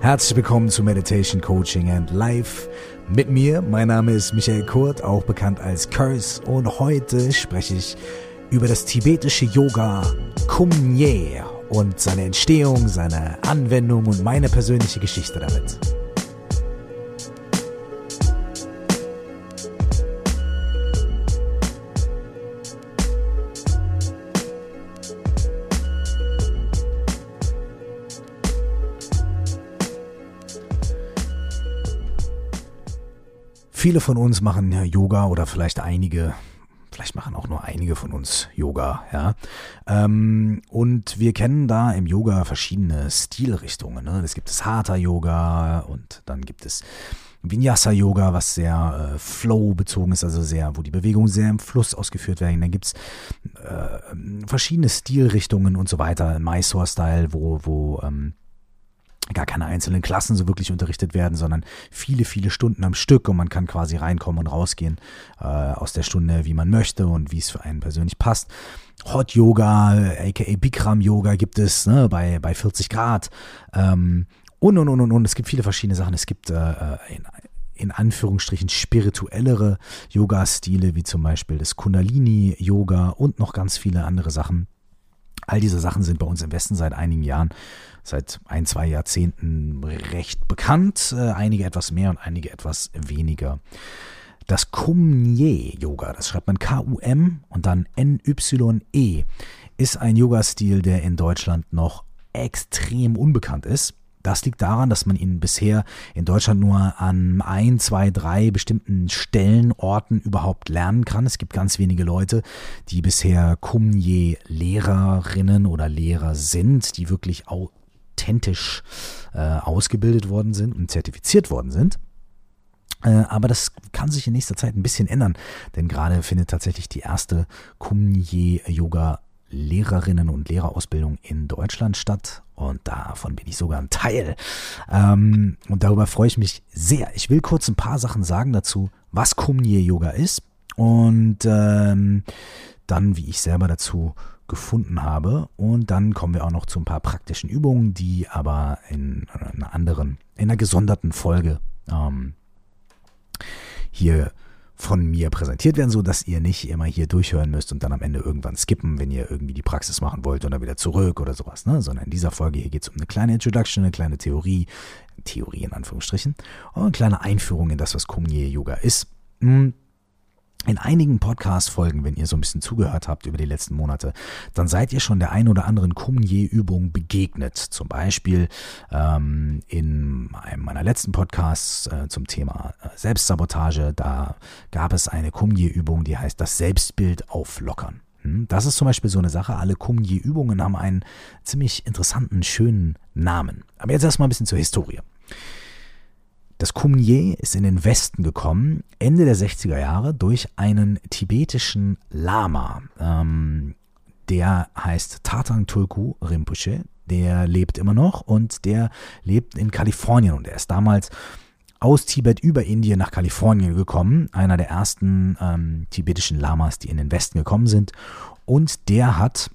Herzlich willkommen zu Meditation Coaching and Life. Mit mir, mein Name ist Michael Kurt, auch bekannt als Curse, und heute spreche ich über das tibetische Yoga Kumye und seine Entstehung, seine Anwendung und meine persönliche Geschichte damit. Viele von uns machen Yoga oder vielleicht einige, vielleicht machen auch nur einige von uns Yoga, ja. Ähm, und wir kennen da im Yoga verschiedene Stilrichtungen. Ne? Es gibt das Hatha-Yoga und dann gibt es Vinyasa-Yoga, was sehr äh, flow-bezogen ist, also sehr, wo die Bewegungen sehr im Fluss ausgeführt werden. Dann gibt's äh, verschiedene Stilrichtungen und so weiter. Mysore-Style, wo, wo ähm, gar keine einzelnen Klassen so wirklich unterrichtet werden, sondern viele, viele Stunden am Stück und man kann quasi reinkommen und rausgehen äh, aus der Stunde, wie man möchte und wie es für einen persönlich passt. Hot Yoga, aka Bikram Yoga gibt es ne, bei, bei 40 Grad. Ähm, und, und, und, und, und. Es gibt viele verschiedene Sachen. Es gibt äh, äh, in, in Anführungsstrichen spirituellere Yoga-Stile, wie zum Beispiel das Kundalini-Yoga und noch ganz viele andere Sachen. All diese Sachen sind bei uns im Westen seit einigen Jahren seit ein, zwei Jahrzehnten recht bekannt, äh, einige etwas mehr und einige etwas weniger. Das Kumye-Yoga, das schreibt man K-U-M und dann N-Y-E, ist ein Yoga-Stil, der in Deutschland noch extrem unbekannt ist. Das liegt daran, dass man ihn bisher in Deutschland nur an ein, zwei, drei bestimmten Stellen, Orten überhaupt lernen kann. Es gibt ganz wenige Leute, die bisher Kumye-Lehrerinnen oder Lehrer sind, die wirklich authentisch äh, ausgebildet worden sind und zertifiziert worden sind. Äh, aber das kann sich in nächster Zeit ein bisschen ändern, denn gerade findet tatsächlich die erste Kumye Yoga Lehrerinnen und Lehrerausbildung in Deutschland statt und davon bin ich sogar ein Teil. Ähm, und darüber freue ich mich sehr. Ich will kurz ein paar Sachen sagen dazu, was Kumye Yoga ist und ähm, dann, wie ich selber dazu gefunden habe. Und dann kommen wir auch noch zu ein paar praktischen Übungen, die aber in einer anderen, in einer gesonderten Folge ähm, hier von mir präsentiert werden, so dass ihr nicht immer hier durchhören müsst und dann am Ende irgendwann skippen, wenn ihr irgendwie die Praxis machen wollt und dann wieder zurück oder sowas, ne? Sondern in dieser Folge hier geht es um eine kleine Introduction, eine kleine Theorie, Theorie in Anführungsstrichen, und eine kleine Einführung in das, was Kumye Yoga ist. Hm in einigen Podcast-Folgen, wenn ihr so ein bisschen zugehört habt über die letzten Monate, dann seid ihr schon der ein oder anderen Kumye-Übung begegnet. Zum Beispiel ähm, in einem meiner letzten Podcasts äh, zum Thema äh, Selbstsabotage, da gab es eine Kumye-Übung, die heißt das Selbstbild auflockern. Hm? Das ist zum Beispiel so eine Sache. Alle Kumye-Übungen haben einen ziemlich interessanten, schönen Namen. Aber jetzt erstmal ein bisschen zur Historie. Das Kumye ist in den Westen gekommen, Ende der 60er Jahre, durch einen tibetischen Lama. Ähm, der heißt Tatang Tulku Rinpoche. Der lebt immer noch und der lebt in Kalifornien und er ist damals aus Tibet über Indien nach Kalifornien gekommen. Einer der ersten ähm, tibetischen Lamas, die in den Westen gekommen sind. Und der hat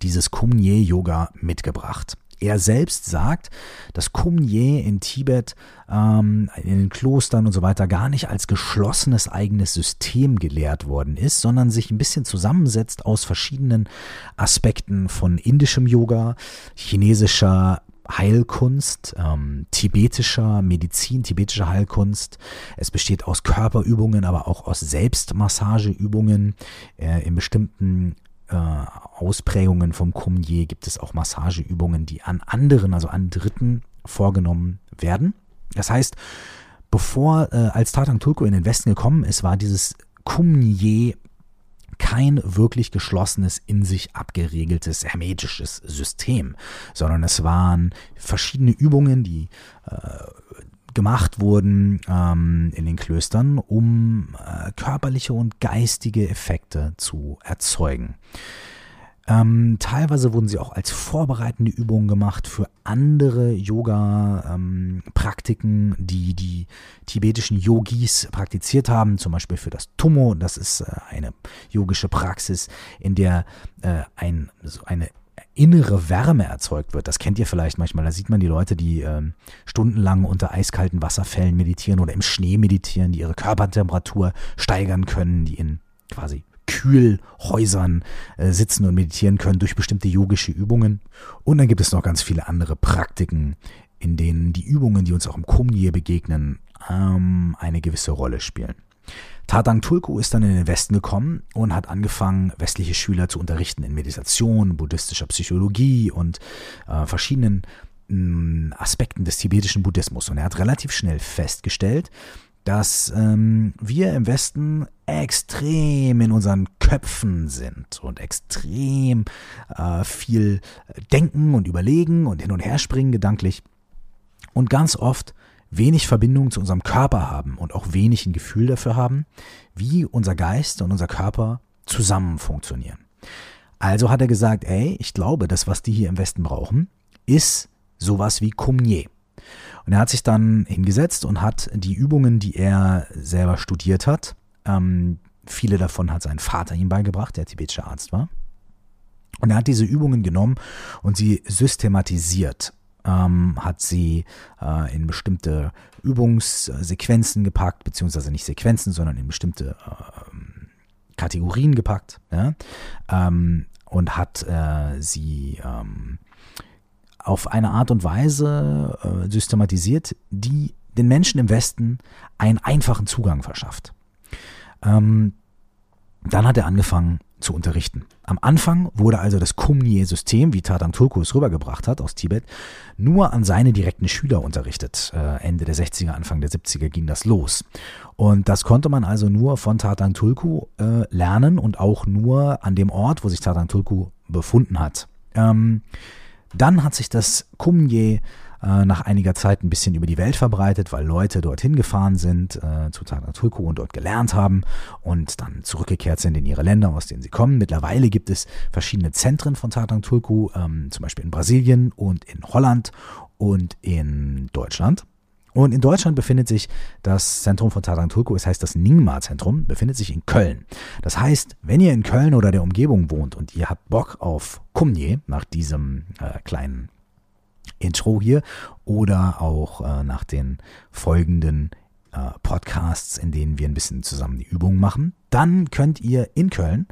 dieses Kumye-Yoga mitgebracht. Er selbst sagt, dass Kumye in Tibet, ähm, in den Klostern und so weiter gar nicht als geschlossenes eigenes System gelehrt worden ist, sondern sich ein bisschen zusammensetzt aus verschiedenen Aspekten von indischem Yoga, chinesischer Heilkunst, ähm, tibetischer Medizin, tibetischer Heilkunst. Es besteht aus Körperübungen, aber auch aus Selbstmassageübungen äh, in bestimmten äh, Ausprägungen vom Kumye gibt es auch Massageübungen, die an anderen, also an Dritten vorgenommen werden. Das heißt, bevor äh, als Tatang Tulku in den Westen gekommen ist, war dieses Kumye kein wirklich geschlossenes, in sich abgeregeltes, hermetisches System, sondern es waren verschiedene Übungen, die äh, gemacht wurden ähm, in den Klöstern, um äh, körperliche und geistige Effekte zu erzeugen. Ähm, teilweise wurden sie auch als vorbereitende Übungen gemacht für andere Yoga-Praktiken, ähm, die die tibetischen Yogis praktiziert haben, zum Beispiel für das Tummo. Das ist äh, eine yogische Praxis, in der äh, ein, so eine innere Wärme erzeugt wird. Das kennt ihr vielleicht manchmal. Da sieht man die Leute, die ähm, stundenlang unter eiskalten Wasserfällen meditieren oder im Schnee meditieren, die ihre Körpertemperatur steigern können, die in quasi Kühlhäusern äh, sitzen und meditieren können durch bestimmte yogische Übungen. Und dann gibt es noch ganz viele andere Praktiken, in denen die Übungen, die uns auch im Kumye begegnen, ähm, eine gewisse Rolle spielen. Tatang Tulku ist dann in den Westen gekommen und hat angefangen, westliche Schüler zu unterrichten in Meditation, buddhistischer Psychologie und äh, verschiedenen mh, mm, Aspekten des tibetischen Buddhismus. Und er hat relativ schnell festgestellt, dass ähm, wir im Westen extrem in unseren Köpfen sind und extrem äh, viel denken und überlegen und hin und her springen gedanklich und ganz oft wenig Verbindung zu unserem Körper haben und auch wenig ein Gefühl dafür haben, wie unser Geist und unser Körper zusammen funktionieren. Also hat er gesagt, ey, ich glaube, das, was die hier im Westen brauchen, ist sowas wie Kumye. Und er hat sich dann hingesetzt und hat die Übungen, die er selber studiert hat, ähm, viele davon hat sein Vater ihm beigebracht, der tibetischer Arzt war. Und er hat diese Übungen genommen und sie systematisiert ähm, hat sie äh, in bestimmte Übungssequenzen gepackt, beziehungsweise nicht Sequenzen, sondern in bestimmte äh, Kategorien gepackt ja? ähm, und hat äh, sie ähm, auf eine Art und Weise äh, systematisiert, die den Menschen im Westen einen einfachen Zugang verschafft. Ähm, dann hat er angefangen, zu unterrichten. Am Anfang wurde also das Kumye-System, wie Tadang Tulku es rübergebracht hat aus Tibet, nur an seine direkten Schüler unterrichtet. Äh, Ende der 60er, Anfang der 70er ging das los. Und das konnte man also nur von Tadang Tulku äh, lernen und auch nur an dem Ort, wo sich Tadang Tulku befunden hat. Ähm, dann hat sich das Kumye äh, nach einiger Zeit ein bisschen über die Welt verbreitet, weil Leute dorthin gefahren sind äh, zu Tagatulku und dort gelernt haben und dann zurückgekehrt sind in ihre Länder, aus denen sie kommen. Mittlerweile gibt es verschiedene Zentren von Tagatulku, ähm, zum Beispiel in Brasilien und in Holland und in Deutschland. Und in Deutschland befindet sich das Zentrum von Tarantulco, es heißt das Ningma-Zentrum, befindet sich in Köln. Das heißt, wenn ihr in Köln oder der Umgebung wohnt und ihr habt Bock auf Kumye, nach diesem äh, kleinen Intro hier oder auch äh, nach den folgenden äh, Podcasts, in denen wir ein bisschen zusammen die Übungen machen. Dann könnt ihr in Köln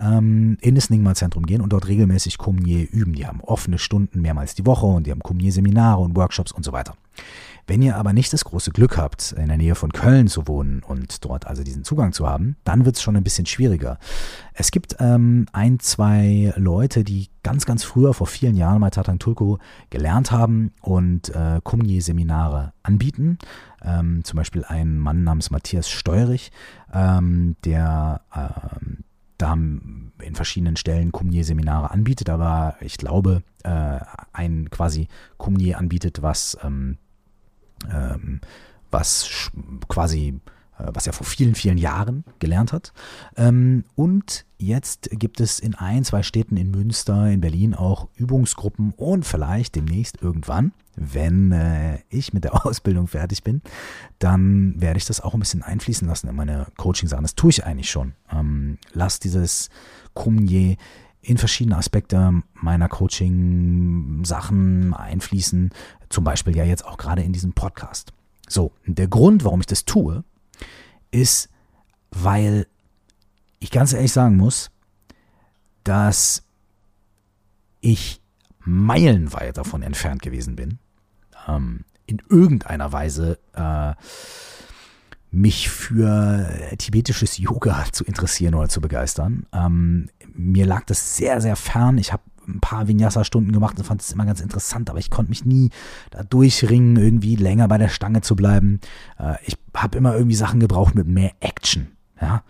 ähm, in das Ningma-Zentrum gehen und dort regelmäßig Kumye üben. Die haben offene Stunden mehrmals die Woche und die haben Kumye-Seminare und Workshops und so weiter. Wenn ihr aber nicht das große Glück habt, in der Nähe von Köln zu wohnen und dort also diesen Zugang zu haben, dann wird es schon ein bisschen schwieriger. Es gibt ähm, ein, zwei Leute, die ganz, ganz früher, vor vielen Jahren bei Tatang Tulku gelernt haben und äh, Kumye-Seminare anbieten. Ähm, zum Beispiel ein Mann namens Matthias Steuerich, ähm, der ähm, da in verschiedenen Stellen Kumye-Seminare anbietet, aber ich glaube, äh, ein quasi Kumye anbietet, was ähm, ähm, was quasi äh, was er vor vielen, vielen Jahren gelernt hat. Ähm, und jetzt gibt es in ein, zwei Städten in Münster, in Berlin auch Übungsgruppen und vielleicht demnächst irgendwann, wenn äh, ich mit der Ausbildung fertig bin, dann werde ich das auch ein bisschen einfließen lassen in meine Coaching-Sachen. Das tue ich eigentlich schon. Ähm, lass dieses Kumye in verschiedene Aspekte meiner Coaching-Sachen einfließen, zum Beispiel ja jetzt auch gerade in diesem Podcast. So, der Grund, warum ich das tue, ist, weil ich ganz ehrlich sagen muss, dass ich meilenweit davon entfernt gewesen bin, ähm, in irgendeiner Weise äh, mich für tibetisches Yoga zu interessieren oder zu begeistern. Ähm, mir lag das sehr, sehr fern. Ich habe ein paar Vinyasa-Stunden gemacht und fand es immer ganz interessant, aber ich konnte mich nie da durchringen, irgendwie länger bei der Stange zu bleiben. Äh, ich habe immer irgendwie Sachen gebraucht mit mehr Action. Ja?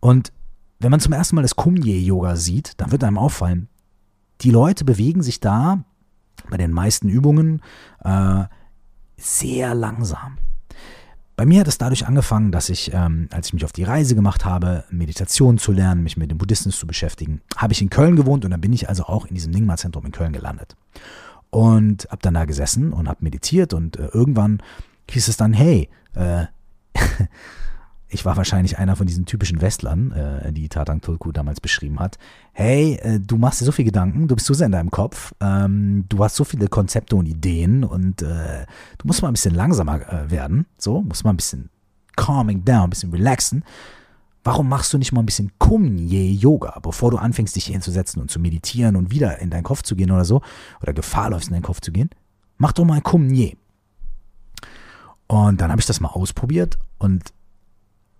Und wenn man zum ersten Mal das Kumye-Yoga sieht, dann wird einem auffallen, die Leute bewegen sich da bei den meisten Übungen äh, sehr langsam. Bei mir hat es dadurch angefangen, dass ich, ähm, als ich mich auf die Reise gemacht habe, Meditation zu lernen, mich mit dem Buddhismus zu beschäftigen, habe ich in Köln gewohnt und dann bin ich also auch in diesem Nyingma-Zentrum in Köln gelandet. Und habe dann da gesessen und habe meditiert und äh, irgendwann hieß es dann, hey, äh, ich war wahrscheinlich einer von diesen typischen Westlern, äh, die Tatang Tulku damals beschrieben hat. Hey, äh, du machst dir so viel Gedanken, du bist so sehr in deinem Kopf, ähm, du hast so viele Konzepte und Ideen und äh, du musst mal ein bisschen langsamer äh, werden, so, musst mal ein bisschen calming down, ein bisschen relaxen. Warum machst du nicht mal ein bisschen Kumye-Yoga, bevor du anfängst, dich hinzusetzen und zu meditieren und wieder in deinen Kopf zu gehen oder so, oder Gefahr läufst, in deinen Kopf zu gehen? Mach doch mal Kumye. Und dann habe ich das mal ausprobiert und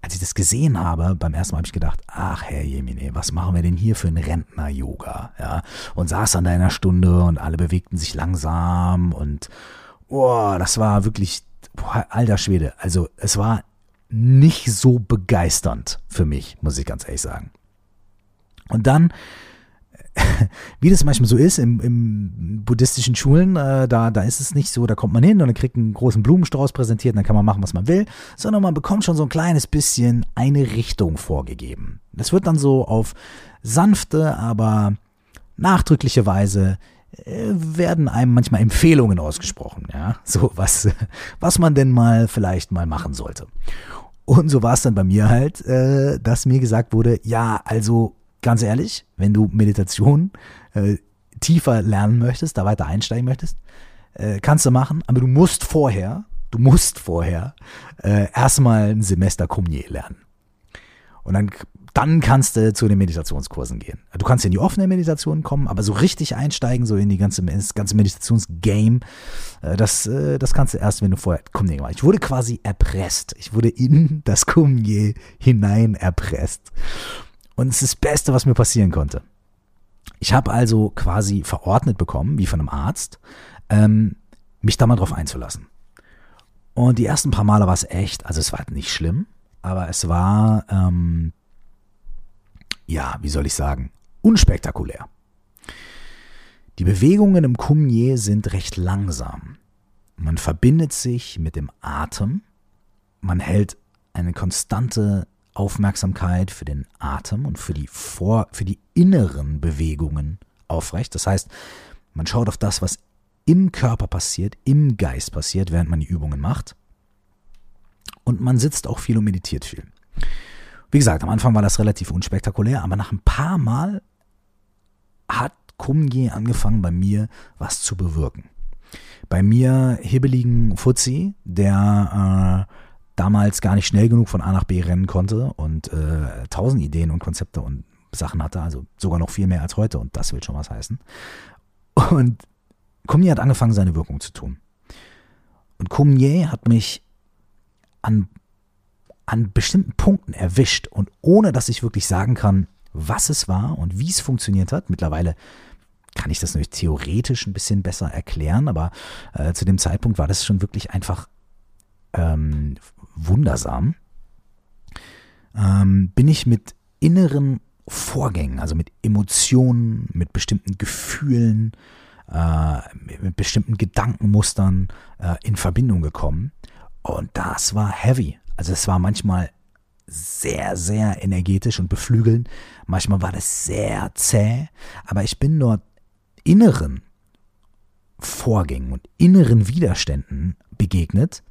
als ich das gesehen habe, beim ersten Mal habe ich gedacht, ach Herr Jemine, was machen wir denn hier für ein Rentner-Yoga? Ja, und saß an deiner Stunde und alle bewegten sich langsam und oh, das war wirklich, boah, alter Schwede. Also es war nicht so begeisternd für mich, muss ich ganz ehrlich sagen. Und dann wie das manchmal so ist im, im buddhistischen Schulen, äh, da, da ist es nicht so, da kommt man hin und dann kriegt einen großen Blumenstrauß präsentiert und dann kann man machen, was man will, sondern man bekommt schon so ein kleines bisschen eine Richtung vorgegeben. Das wird dann so auf sanfte, aber nachdrückliche Weise äh, werden einem manchmal Empfehlungen ausgesprochen, ja, so was, was man denn mal vielleicht mal machen sollte. Und so war es dann bei mir halt, äh, dass mir gesagt wurde, ja, also ganz ehrlich, wenn du Meditation äh, tiefer lernen möchtest, da weiter einsteigen möchtest, äh, kannst du machen, aber du musst vorher, du musst vorher äh, erstmal ein Semester Kumye lernen. Und dann, dann kannst du zu den Meditationskursen gehen. Du kannst in die offene Meditation kommen, aber so richtig einsteigen, so in die ganze, das ganze Meditationsgame, äh, das, äh, das kannst du erst, wenn du vorher Kumye gemacht Ich wurde quasi erpresst. Ich wurde in das Kumye hinein erpresst. Und es ist das Beste, was mir passieren konnte. Ich habe also quasi verordnet bekommen, wie von einem Arzt, ähm, mich da mal drauf einzulassen. Und die ersten paar Male war es echt, also es war nicht schlimm, aber es war, ähm, ja, wie soll ich sagen, unspektakulär. Die Bewegungen im Kumye sind recht langsam. Man verbindet sich mit dem Atem, man hält eine konstante Aufmerksamkeit für den Atem und für die, vor, für die inneren Bewegungen aufrecht. Das heißt, man schaut auf das, was im Körper passiert, im Geist passiert, während man die Übungen macht. Und man sitzt auch viel und meditiert viel. Wie gesagt, am Anfang war das relativ unspektakulär, aber nach ein paar Mal hat Kumye angefangen bei mir was zu bewirken. Bei mir hibbeligen Fuzzi, der äh, damals gar nicht schnell genug von A nach B rennen konnte und äh, tausend Ideen und Konzepte und Sachen hatte, also sogar noch viel mehr als heute und das will schon was heißen. Und Kumye hat angefangen, seine Wirkung zu tun. Und Kumye hat mich an, an bestimmten Punkten erwischt und ohne dass ich wirklich sagen kann, was es war und wie es funktioniert hat, mittlerweile kann ich das natürlich theoretisch ein bisschen besser erklären, aber äh, zu dem Zeitpunkt war das schon wirklich einfach ähm, wundersam, ähm, bin ich mit inneren Vorgängen, also mit Emotionen, mit bestimmten Gefühlen, äh, mit bestimmten Gedankenmustern äh, in Verbindung gekommen. Und das war heavy. Also es war manchmal sehr, sehr energetisch und beflügelnd. Manchmal war das sehr zäh. Aber ich bin dort inneren Vorgängen und inneren Widerständen begegnet,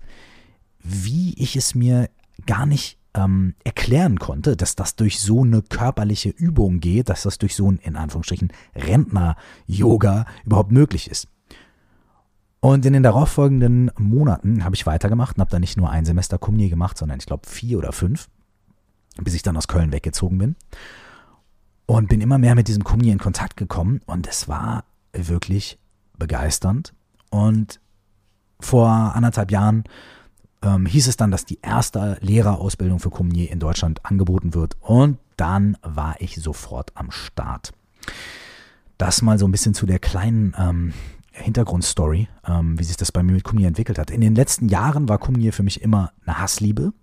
wie ich es mir gar nicht ähm, erklären konnte, dass das durch so eine körperliche Übung geht, dass das durch so ein, in Anführungsstrichen, Rentner-Yoga überhaupt möglich ist. Und in den darauffolgenden Monaten habe ich weitergemacht und habe dann nicht nur ein Semester Kumni gemacht, sondern ich glaube vier oder fünf, bis ich dann aus Köln weggezogen bin. Und bin immer mehr mit diesem Kumni in Kontakt gekommen und es war wirklich begeisternd. Und vor anderthalb Jahren ähm, hieß es dann, dass die erste Lehrerausbildung für Communier in Deutschland angeboten wird. Und dann war ich sofort am Start. Das mal so ein bisschen zu der kleinen ähm, Hintergrundstory, ähm, wie sich das bei mir mit Kumnier entwickelt hat. In den letzten Jahren war Kumnier für mich immer eine Hassliebe.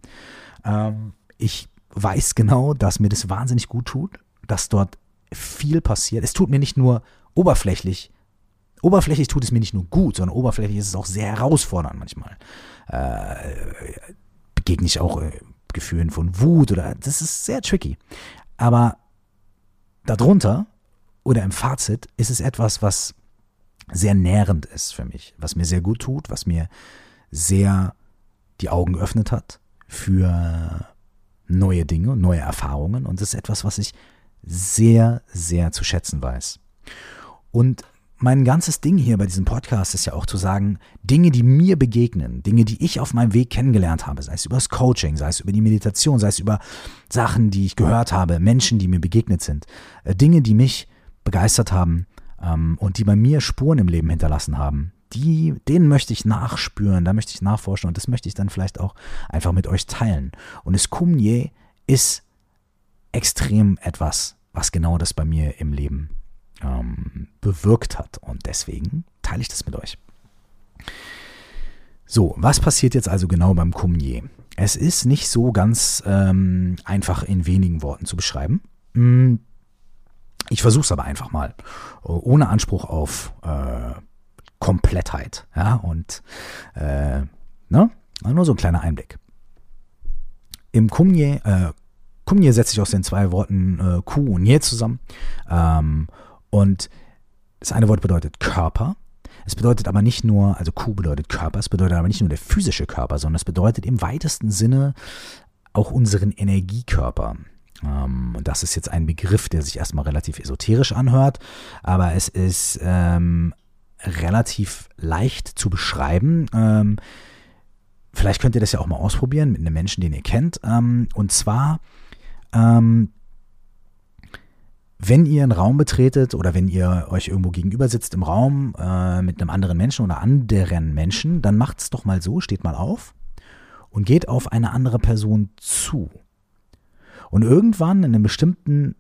Ähm, ich weiß genau, dass mir das wahnsinnig gut tut, dass dort viel passiert. Es tut mir nicht nur oberflächlich Oberflächlich tut es mir nicht nur gut, sondern oberflächlich ist es auch sehr herausfordernd manchmal. Äh, begegne ich auch äh, Gefühlen von Wut oder das ist sehr tricky. Aber darunter oder im Fazit ist es etwas, was sehr nährend ist für mich, was mir sehr gut tut, was mir sehr die Augen geöffnet hat für neue Dinge, neue Erfahrungen und das ist etwas, was ich sehr, sehr zu schätzen weiß. Und mein ganzes Ding hier bei diesem Podcast ist ja auch zu sagen, Dinge, die mir begegnen, Dinge, die ich auf meinem Weg kennengelernt habe, sei es über das Coaching, sei es über die Meditation, sei es über Sachen, die ich gehört habe, Menschen, die mir begegnet sind, äh, Dinge, die mich begeistert haben ähm, und die bei mir Spuren im Leben hinterlassen haben, die, denen möchte ich nachspüren, da möchte ich nachforschen und das möchte ich dann vielleicht auch einfach mit euch teilen. Und das Kumye ist extrem etwas, was genau das bei mir im Leben ähm, bewirkt hat. Und deswegen teile ich das mit euch. So, was passiert jetzt also genau beim Kumye? Es ist nicht so ganz ähm, einfach in wenigen Worten zu beschreiben. Hm, ich versuche es aber einfach mal, ohne Anspruch auf äh, Komplettheit. Ja, und äh, ne? nur so ein kleiner Einblick. Im Kumye, äh, Kumye setzt sich aus den zwei Worten äh, Ku und Ye zusammen. Ähm, und das eine Wort bedeutet Körper. Es bedeutet aber nicht nur, also Ku bedeutet Körper, es bedeutet aber nicht nur der physische Körper, sondern es bedeutet im weitesten Sinne auch unseren Energiekörper. Ähm, und das ist jetzt ein Begriff, der sich erstmal relativ esoterisch anhört, aber es ist ähm, relativ leicht zu beschreiben. Ähm, vielleicht könnt ihr das ja auch mal ausprobieren mit einem Menschen, den ihr kennt. Ähm, und zwar ähm, wenn ihr einen Raum betretet oder wenn ihr euch irgendwo gegenüber sitzt im Raum äh, mit einem anderen Menschen oder anderen Menschen, dann macht es doch mal so, steht mal auf und geht auf eine andere Person zu. Und irgendwann in einem bestimmten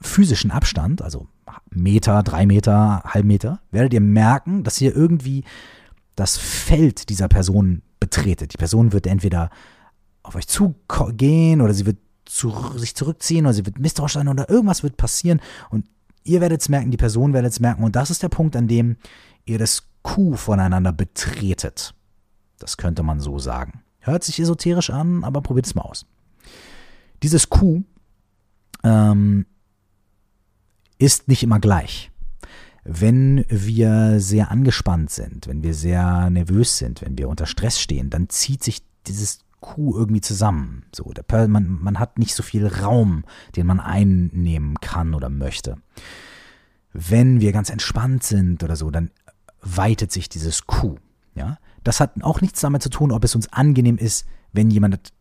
physischen Abstand, also Meter, drei Meter, halb Meter, werdet ihr merken, dass ihr irgendwie das Feld dieser Person betretet. Die Person wird entweder auf euch zugehen oder sie wird zu, sich zurückziehen oder sie wird misstrauisch sein oder irgendwas wird passieren und ihr werdet es merken, die Person werdet es merken und das ist der Punkt, an dem ihr das Q voneinander betretet. Das könnte man so sagen. Hört sich esoterisch an, aber probiert es mal aus. Dieses Q ähm, ist nicht immer gleich. Wenn wir sehr angespannt sind, wenn wir sehr nervös sind, wenn wir unter Stress stehen, dann zieht sich dieses Kuh irgendwie zusammen. So, der, man, man hat nicht so viel Raum, den man einnehmen kann oder möchte. Wenn wir ganz entspannt sind oder so, dann weitet sich dieses Kuh. Ja, das hat auch nichts damit zu tun, ob es uns angenehm ist, wenn jemand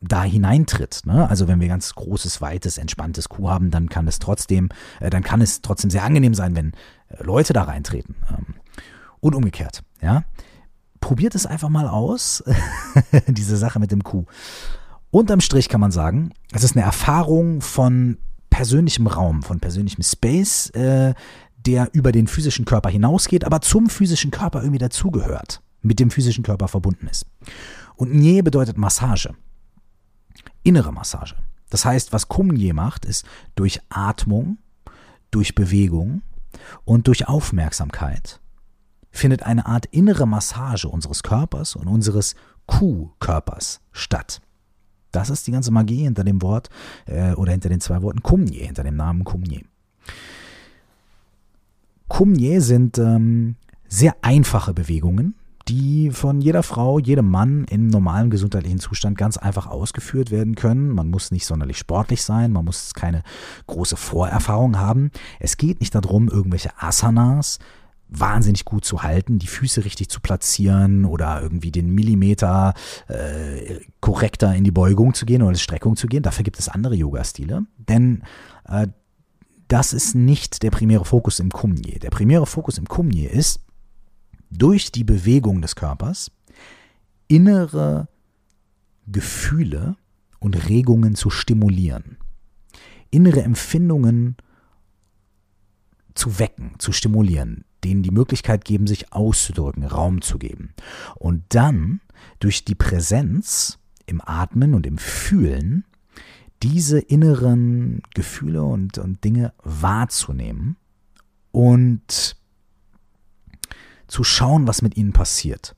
da hineintritt. Ne? Also wenn wir ganz großes, weites, entspanntes Kuh haben, dann kann es trotzdem, äh, dann kann es trotzdem sehr angenehm sein, wenn äh, Leute da reintreten. Ähm, und umgekehrt. Ja, probiert es einfach mal aus, diese Sache mit dem Kuh. Unterm Strich kann man sagen, es ist eine Erfahrung von persönlichem Raum, von persönlichem Space, äh, der über den physischen Körper hinausgeht, aber zum physischen Körper irgendwie dazugehört, mit dem physischen Körper verbunden ist. Und Nye bedeutet Massage, innere Massage. Das heißt, was Kumye macht, ist durch Atmung, durch Bewegung und durch Aufmerksamkeit findet eine Art innere Massage unseres Körpers und unseres Kuhkörpers statt. Das ist die ganze Magie hinter dem Wort äh, oder hinter den zwei Worten Kumye, hinter dem Namen Kumye. Kumye sind ähm, sehr einfache Bewegungen, die von jeder Frau, jedem Mann im normalen gesundheitlichen Zustand ganz einfach ausgeführt werden können. Man muss nicht sonderlich sportlich sein, man muss keine große Vorerfahrung haben. Es geht nicht darum, irgendwelche Asanas wahnsinnig gut zu halten, die Füße richtig zu platzieren oder irgendwie den Millimeter äh, korrekter in die Beugung zu gehen oder die Streckung zu gehen. Dafür gibt es andere Yoga-Stile. Denn äh, das ist nicht der primäre Fokus im Kumye. Der primäre Fokus im Kumye ist, durch die Bewegung des Körpers innere Gefühle und Regungen zu stimulieren. Innere Empfindungen zu wecken, zu stimulieren denen die Möglichkeit geben, sich auszudrücken, Raum zu geben. Und dann durch die Präsenz im Atmen und im Fühlen diese inneren Gefühle und, und Dinge wahrzunehmen und zu schauen, was mit ihnen passiert.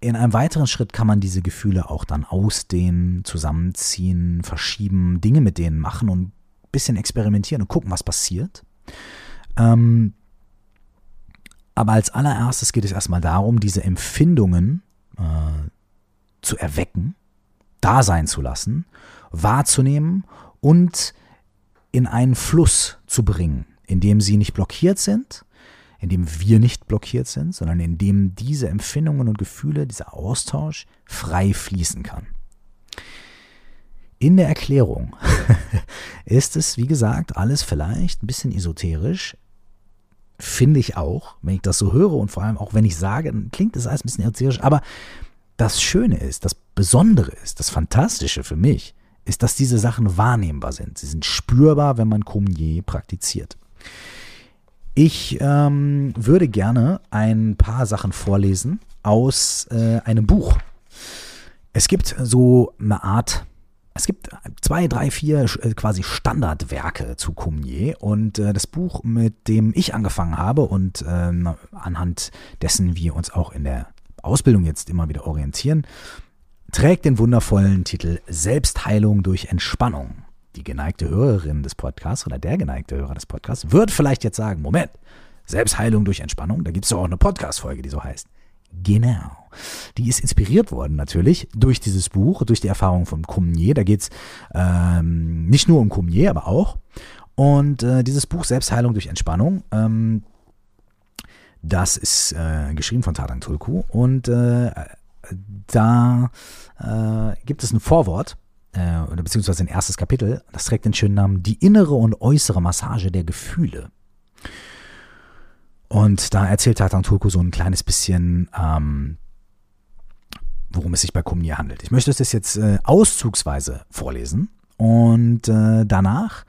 In einem weiteren Schritt kann man diese Gefühle auch dann ausdehnen, zusammenziehen, verschieben, Dinge mit denen machen und ein bisschen experimentieren und gucken, was passiert. Ähm, aber als allererstes geht es erstmal darum, diese Empfindungen äh, zu erwecken, da sein zu lassen, wahrzunehmen und in einen Fluss zu bringen, in dem sie nicht blockiert sind, in dem wir nicht blockiert sind, sondern in dem diese Empfindungen und Gefühle, dieser Austausch frei fließen kann. In der Erklärung ist es, wie gesagt, alles vielleicht ein bisschen esoterisch, finde ich auch, wenn ich das so höre und vor allem auch wenn ich sage, klingt das alles ein bisschen esoterisch, aber das Schöne ist, das Besondere ist, das Fantastische für mich, ist, dass diese Sachen wahrnehmbar sind. Sie sind spürbar, wenn man Kumye praktiziert. Ich ähm, würde gerne ein paar Sachen vorlesen aus äh, einem Buch. Es gibt so eine Art es gibt zwei, drei, vier äh, quasi Standardwerke zu Kumye und äh, das Buch, mit dem ich angefangen habe und ähm, anhand dessen wir uns auch in der Ausbildung jetzt immer wieder orientieren, trägt den wundervollen Titel Selbstheilung durch Entspannung. Die geneigte Hörerin des Podcasts oder der geneigte Hörer des Podcasts wird vielleicht jetzt sagen, Moment, Selbstheilung durch Entspannung, da gibt es doch auch eine Podcast-Folge, die so heißt. Genau. Die ist inspiriert worden natürlich durch dieses Buch, durch die Erfahrung von Kumnier. Da geht es ähm, nicht nur um Kumnier, aber auch. Und äh, dieses Buch Selbstheilung durch Entspannung, ähm, das ist äh, geschrieben von Tadang Tulku. Und äh, da äh, gibt es ein Vorwort, äh, oder beziehungsweise ein erstes Kapitel, das trägt den schönen Namen Die innere und äußere Massage der Gefühle. Und da erzählt Tatan Turko so ein kleines bisschen, ähm, worum es sich bei Kumni handelt. Ich möchte es jetzt äh, auszugsweise vorlesen und äh, danach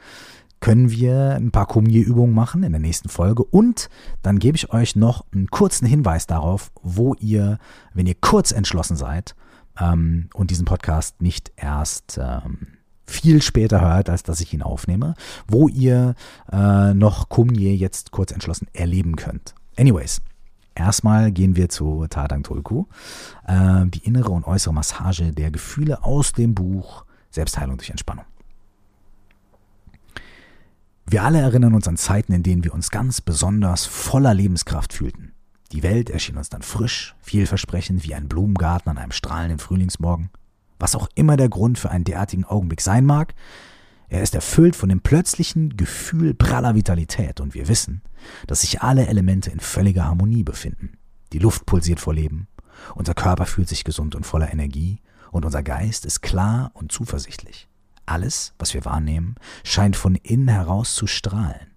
können wir ein paar Kumni-Übungen machen in der nächsten Folge und dann gebe ich euch noch einen kurzen Hinweis darauf, wo ihr, wenn ihr kurz entschlossen seid ähm, und diesen Podcast nicht erst ähm, viel später hört, als dass ich ihn aufnehme, wo ihr äh, noch Kumye jetzt kurz entschlossen erleben könnt. Anyways, erstmal gehen wir zu Tadang Tulku, äh, die innere und äußere Massage der Gefühle aus dem Buch Selbstheilung durch Entspannung. Wir alle erinnern uns an Zeiten, in denen wir uns ganz besonders voller Lebenskraft fühlten. Die Welt erschien uns dann frisch, vielversprechend wie ein Blumengarten an einem strahlenden Frühlingsmorgen. Was auch immer der Grund für einen derartigen Augenblick sein mag, er ist erfüllt von dem plötzlichen Gefühl praller Vitalität und wir wissen, dass sich alle Elemente in völliger Harmonie befinden. Die Luft pulsiert vor Leben, unser Körper fühlt sich gesund und voller Energie und unser Geist ist klar und zuversichtlich. Alles, was wir wahrnehmen, scheint von innen heraus zu strahlen.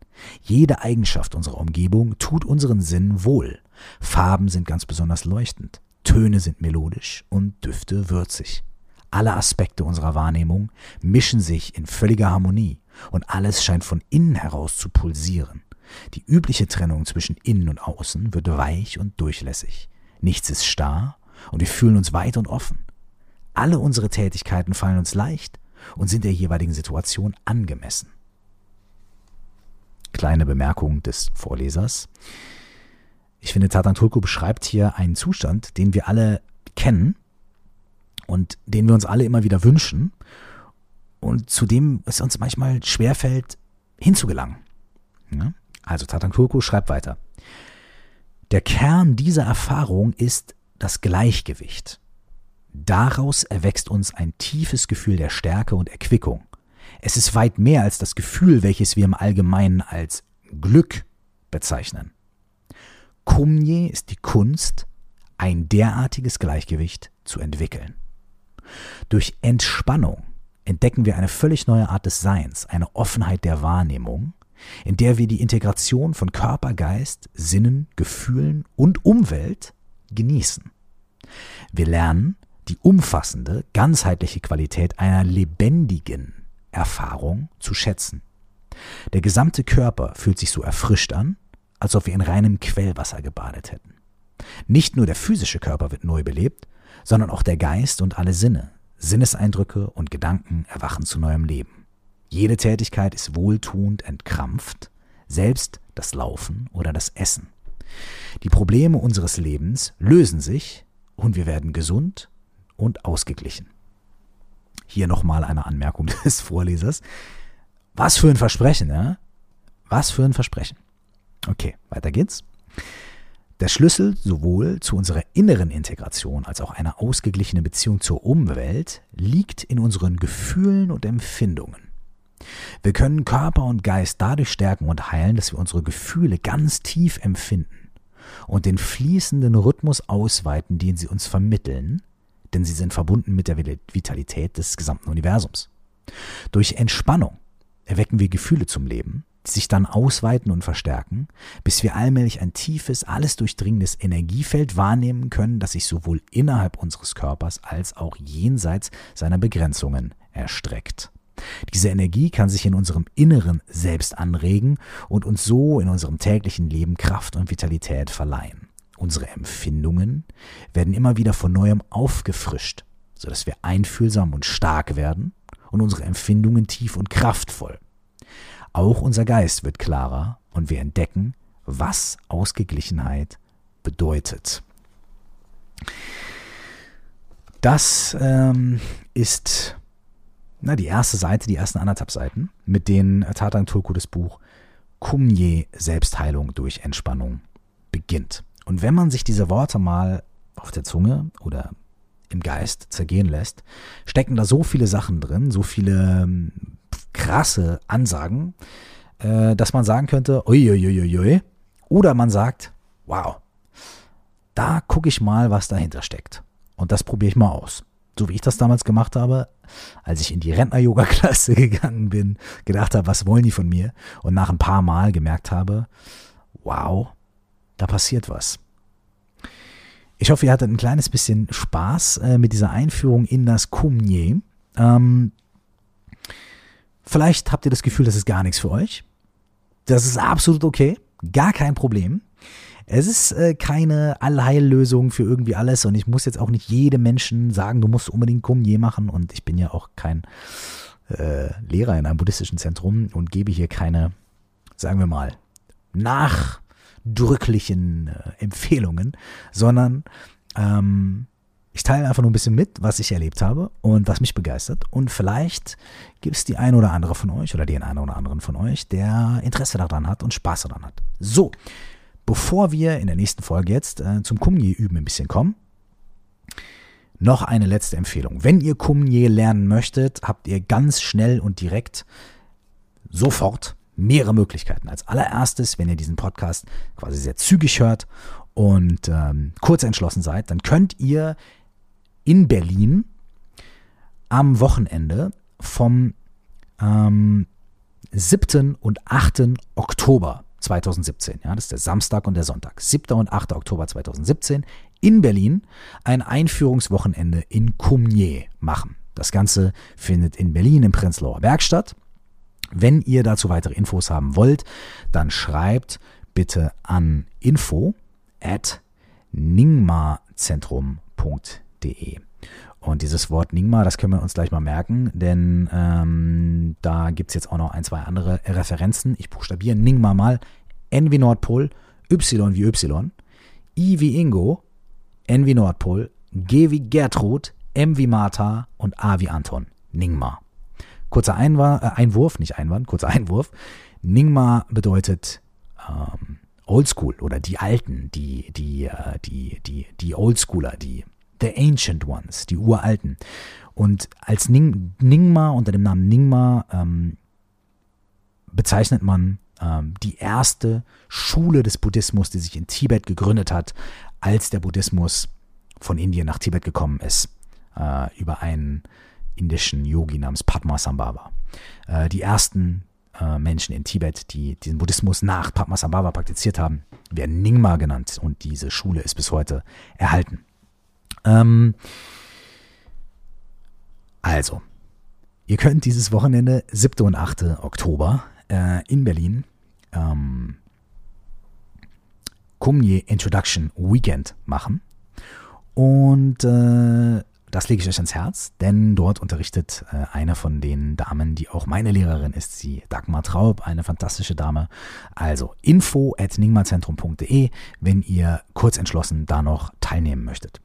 Jede Eigenschaft unserer Umgebung tut unseren Sinnen wohl. Farben sind ganz besonders leuchtend, Töne sind melodisch und Düfte würzig. Alle Aspekte unserer Wahrnehmung mischen sich in völliger Harmonie und alles scheint von innen heraus zu pulsieren. Die übliche Trennung zwischen innen und außen wird weich und durchlässig. Nichts ist starr und wir fühlen uns weit und offen. Alle unsere Tätigkeiten fallen uns leicht und sind der jeweiligen Situation angemessen. Kleine Bemerkung des Vorlesers. Ich finde, Tatan Tulku beschreibt hier einen Zustand, den wir alle kennen, und den wir uns alle immer wieder wünschen und zu dem es uns manchmal schwerfällt, hinzugelangen. Ja? Also Tatankurku schreibt weiter. Der Kern dieser Erfahrung ist das Gleichgewicht. Daraus erwächst uns ein tiefes Gefühl der Stärke und Erquickung. Es ist weit mehr als das Gefühl, welches wir im Allgemeinen als Glück bezeichnen. Kumye ist die Kunst, ein derartiges Gleichgewicht zu entwickeln. Durch Entspannung entdecken wir eine völlig neue Art des Seins, eine Offenheit der Wahrnehmung, in der wir die Integration von Körper, Geist, Sinnen, Gefühlen und Umwelt genießen. Wir lernen die umfassende, ganzheitliche Qualität einer lebendigen Erfahrung zu schätzen. Der gesamte Körper fühlt sich so erfrischt an, als ob wir in reinem Quellwasser gebadet hätten. Nicht nur der physische Körper wird neu belebt, sondern auch der Geist und alle Sinne, Sinneseindrücke und Gedanken erwachen zu neuem Leben. Jede Tätigkeit ist wohltuend entkrampft, selbst das Laufen oder das Essen. Die Probleme unseres Lebens lösen sich und wir werden gesund und ausgeglichen. Hier nochmal eine Anmerkung des Vorlesers. Was für ein Versprechen, ja? Was für ein Versprechen. Okay, weiter geht's. Der Schlüssel sowohl zu unserer inneren Integration als auch einer ausgeglichenen Beziehung zur Umwelt liegt in unseren Gefühlen und Empfindungen. Wir können Körper und Geist dadurch stärken und heilen, dass wir unsere Gefühle ganz tief empfinden und den fließenden Rhythmus ausweiten, den sie uns vermitteln, denn sie sind verbunden mit der Vitalität des gesamten Universums. Durch Entspannung erwecken wir Gefühle zum Leben, sich dann ausweiten und verstärken, bis wir allmählich ein tiefes, alles durchdringendes Energiefeld wahrnehmen können, das sich sowohl innerhalb unseres Körpers als auch jenseits seiner Begrenzungen erstreckt. Diese Energie kann sich in unserem Inneren selbst anregen und uns so in unserem täglichen Leben Kraft und Vitalität verleihen. Unsere Empfindungen werden immer wieder von neuem aufgefrischt, sodass wir einfühlsam und stark werden und unsere Empfindungen tief und kraftvoll. Auch unser Geist wird klarer und wir entdecken, was Ausgeglichenheit bedeutet. Das ähm, ist na, die erste Seite, die ersten anderthalb Seiten, mit denen Tatang Tulku das Buch Kumye Selbstheilung durch Entspannung beginnt. Und wenn man sich diese Worte mal auf der Zunge oder im Geist zergehen lässt, stecken da so viele Sachen drin, so viele ähm, krasse Ansagen, äh, dass man sagen könnte, uiuiuiui, oder man sagt, wow, da gucke ich mal, was dahinter steckt. Und das probiere ich mal aus so wie ich das damals gemacht habe, als ich in die Rentner-Yoga-Klasse gegangen bin, gedacht habe, was wollen die von mir? Und nach ein paar Mal gemerkt habe, wow, da passiert was. Ich hoffe, ihr hattet ein kleines bisschen Spaß äh, mit dieser Einführung in das Kumye. Ähm, vielleicht habt ihr das Gefühl, das ist gar nichts für euch. Das ist absolut okay, gar kein Problem. Es ist äh, keine Allheillösung für irgendwie alles und ich muss jetzt auch nicht jedem Menschen sagen, du musst unbedingt Kumye machen und ich bin ja auch kein äh, Lehrer in einem buddhistischen Zentrum und gebe hier keine, sagen wir mal, nachdrücklichen äh, Empfehlungen, sondern ähm, ich teile einfach nur ein bisschen mit, was ich erlebt habe und was mich begeistert. Und vielleicht gibt es die ein oder andere von euch oder den einen oder anderen von euch, der Interesse daran hat und Spaß daran hat. So, Bevor wir in der nächsten Folge jetzt äh, zum Kumye-Üben ein bisschen kommen, noch eine letzte Empfehlung. Wenn ihr Kumye lernen möchtet, habt ihr ganz schnell und direkt sofort mehrere Möglichkeiten. Als allererstes, wenn ihr diesen Podcast quasi sehr zügig hört und ähm, kurz entschlossen seid, dann könnt ihr in Berlin am Wochenende vom ähm, 7. und 8. Oktober 2017. Ja, das ist der Samstag und der Sonntag. 7. und 8. Oktober 2017 in Berlin ein Einführungswochenende in Kumye machen. Das Ganze findet in Berlin im Prenzlauer Berg statt. Wenn ihr dazu weitere Infos haben wollt, dann schreibt bitte an info at ningmazentrum.de. Und dieses Wort Ningma, das können wir uns gleich mal merken, denn ähm, da gibt es jetzt auch noch ein, zwei andere Referenzen. Ich buchstabiere Ningma mal. N wie Nordpol, Y wie Y, I wie Ingo, N wie Nordpol, G wie Gertrud, M wie Martha und A wie Anton. Ningma. Kurzer Einwand, äh, Einwurf, nicht Einwand, kurzer Einwurf. Ningma bedeutet ähm, Oldschool oder die Alten, die, die, äh, die, die, die Oldschooler, die The Ancient Ones, die Uralten. Und als Ning, Ningma, unter dem Namen Ningma, ähm, bezeichnet man ähm, die erste Schule des Buddhismus, die sich in Tibet gegründet hat, als der Buddhismus von Indien nach Tibet gekommen ist, äh, über einen indischen Yogi namens Padmasambhava. Äh, die ersten äh, Menschen in Tibet, die diesen Buddhismus nach Padmasambhava praktiziert haben, werden Nyingma genannt und diese Schule ist bis heute erhalten. Ähm, also, ihr könnt dieses Wochenende, 7. und 8. Oktober, äh, in Berlin, ähm, Kumye Introduction Weekend machen. Und äh, das lege ich euch ans Herz, denn dort unterrichtet äh, eine von den Damen, die auch meine Lehrerin ist, sie Dagmar Traub, eine fantastische Dame. Also info at ningmazentrum.de, wenn ihr kurz entschlossen da noch teilnehmen möchtet.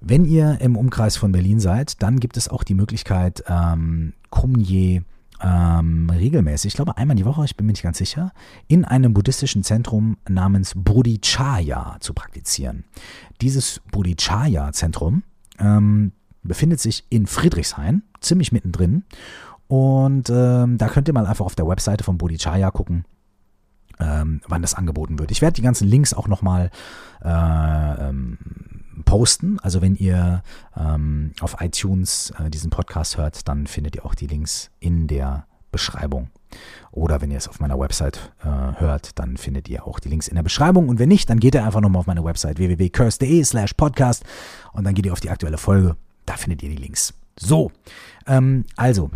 Wenn ihr im Umkreis von Berlin seid, dann gibt es auch die Möglichkeit, ähm, Kumye ähm, regelmäßig, ich glaube einmal die Woche, ich bin mir nicht ganz sicher, in einem buddhistischen Zentrum namens Bodhicaya zu praktizieren. Dieses Bodhicaya-Zentrum ähm, befindet sich in Friedrichshain, ziemlich mittendrin. Und ähm, da könnt ihr mal einfach auf der Webseite von Bodhicaya gucken, ähm, wann das angeboten wird. Ich werde die ganzen Links auch nochmal äh, ähm, posten. Also wenn ihr ähm, auf iTunes äh, diesen Podcast hört, dann findet ihr auch die Links in der Beschreibung. Oder wenn ihr es auf meiner Website äh, hört, dann findet ihr auch die Links in der Beschreibung. Und wenn nicht, dann geht ihr einfach nochmal auf meine Website www.curse.de slash podcast und dann geht ihr auf die aktuelle Folge. Da findet ihr die Links. So, ähm, also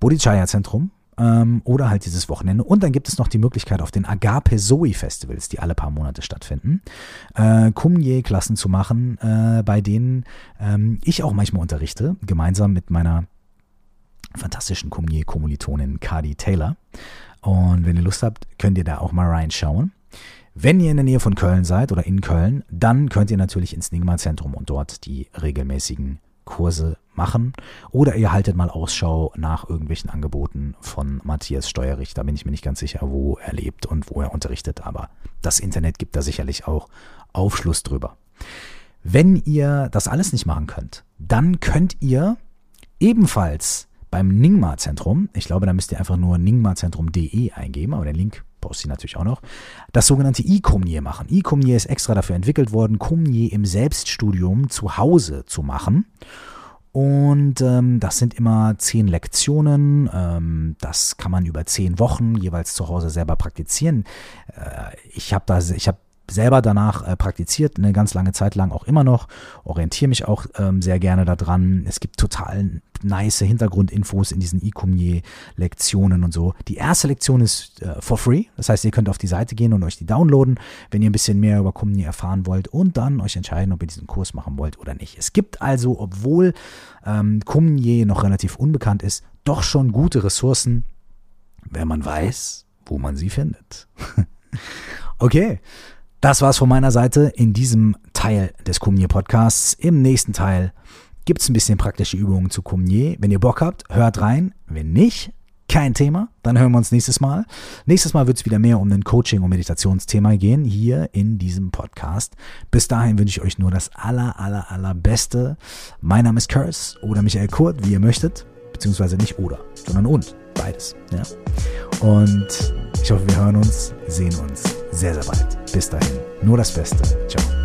Bodhicaya Zentrum ähm, oder halt dieses Wochenende. Und dann gibt es noch die Möglichkeit auf den Agape Zoe Festivals, die alle paar Monate stattfinden, äh, Kumye-Klassen zu machen, äh, bei denen ähm, ich auch manchmal unterrichte, gemeinsam mit meiner fantastischen Kumye-Kommilitonin Cardi Taylor. Und wenn ihr Lust habt, könnt ihr da auch mal reinschauen. Wenn ihr in der Nähe von Köln seid oder in Köln, dann könnt ihr natürlich ins Nigma Zentrum und dort die regelmäßigen Kurse machen. Oder ihr haltet mal Ausschau nach irgendwelchen Angeboten von Matthias Steuerich. Da bin ich mir nicht ganz sicher, wo er lebt und wo er unterrichtet. Aber das Internet gibt da sicherlich auch Aufschluss drüber. Wenn ihr das alles nicht machen könnt, dann könnt ihr ebenfalls beim Ningma-Zentrum, ich glaube, da müsst ihr einfach nur ningmazentrum.de eingeben, aber den Link poste ich natürlich auch noch, das sogenannte E-Comnier machen. E-Comnier ist extra dafür entwickelt worden, Comnier im Selbststudium zu Hause zu machen. Und ähm, das sind immer zehn Lektionen. Ähm, das kann man über zehn Wochen jeweils zu Hause selber praktizieren. Äh, ich habe da, ich habe selber danach äh, praktiziert, eine ganz lange Zeit lang auch immer noch, orientiere mich auch ähm, sehr gerne daran. Es gibt total nice Hintergrundinfos in diesen E-Commier-Lektionen und so. Die erste Lektion ist äh, for free, das heißt, ihr könnt auf die Seite gehen und euch die downloaden, wenn ihr ein bisschen mehr über Commier erfahren wollt und dann euch entscheiden, ob ihr diesen Kurs machen wollt oder nicht. Es gibt also, obwohl ähm, Commier noch relativ unbekannt ist, doch schon gute Ressourcen, wenn man weiß, wo man sie findet. okay. Das war's von meiner Seite in diesem Teil des Kumnier Podcasts. Im nächsten Teil gibt's ein bisschen praktische Übungen zu Kumnier. Wenn ihr Bock habt, hört rein. Wenn nicht, kein Thema. Dann hören wir uns nächstes Mal. Nächstes Mal wird es wieder mehr um ein Coaching- und Meditationsthema gehen, hier in diesem Podcast. Bis dahin wünsche ich euch nur das aller, aller, allerbeste. Mein Name ist Curse oder Michael Kurt, wie ihr möchtet. Beziehungsweise nicht oder, sondern und. Beides. Ja? Und ich hoffe, wir hören uns, sehen uns sehr, sehr bald. Bis dahin, nur das Beste. Ciao.